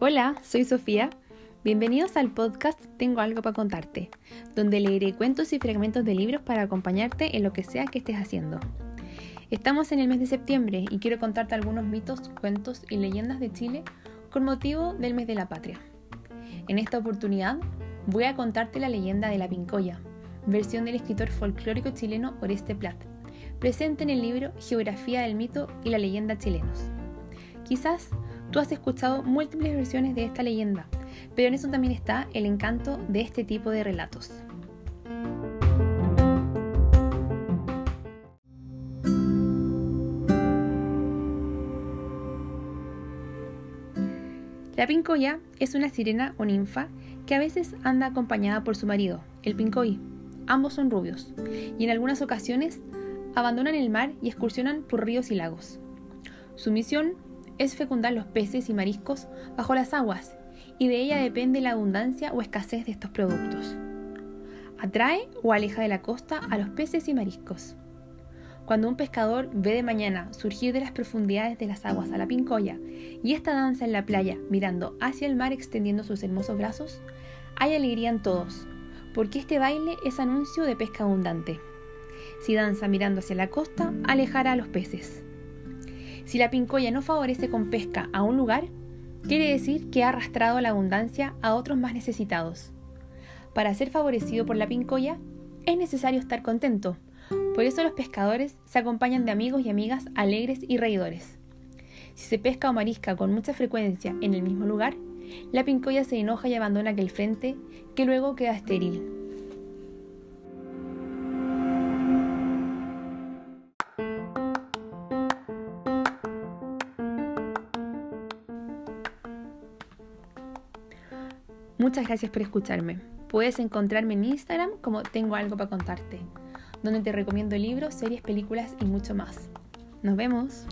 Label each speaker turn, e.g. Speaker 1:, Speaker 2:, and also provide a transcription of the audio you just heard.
Speaker 1: Hola, soy Sofía. Bienvenidos al podcast Tengo algo para contarte, donde leeré cuentos y fragmentos de libros para acompañarte en lo que sea que estés haciendo. Estamos en el mes de septiembre y quiero contarte algunos mitos, cuentos y leyendas de Chile con motivo del mes de la patria. En esta oportunidad voy a contarte la leyenda de la Pincoya, versión del escritor folclórico chileno Oreste Plat, presente en el libro Geografía del mito y la leyenda chilenos. Quizás Tú has escuchado múltiples versiones de esta leyenda, pero en eso también está el encanto de este tipo de relatos. La pincoya es una sirena o ninfa que a veces anda acompañada por su marido, el pincoy. Ambos son rubios y en algunas ocasiones abandonan el mar y excursionan por ríos y lagos. Su misión es fecundar los peces y mariscos bajo las aguas y de ella depende la abundancia o escasez de estos productos. Atrae o aleja de la costa a los peces y mariscos. Cuando un pescador ve de mañana surgir de las profundidades de las aguas a la pincoya y esta danza en la playa mirando hacia el mar extendiendo sus hermosos brazos, hay alegría en todos, porque este baile es anuncio de pesca abundante. Si danza mirando hacia la costa, alejará a los peces. Si la pincoya no favorece con pesca a un lugar, quiere decir que ha arrastrado la abundancia a otros más necesitados. Para ser favorecido por la pincoya, es necesario estar contento. Por eso los pescadores se acompañan de amigos y amigas alegres y reidores. Si se pesca o marisca con mucha frecuencia en el mismo lugar, la pincoya se enoja y abandona aquel frente, que luego queda estéril. Muchas gracias por escucharme. Puedes encontrarme en Instagram como Tengo algo para contarte, donde te recomiendo libros, series, películas y mucho más. Nos vemos.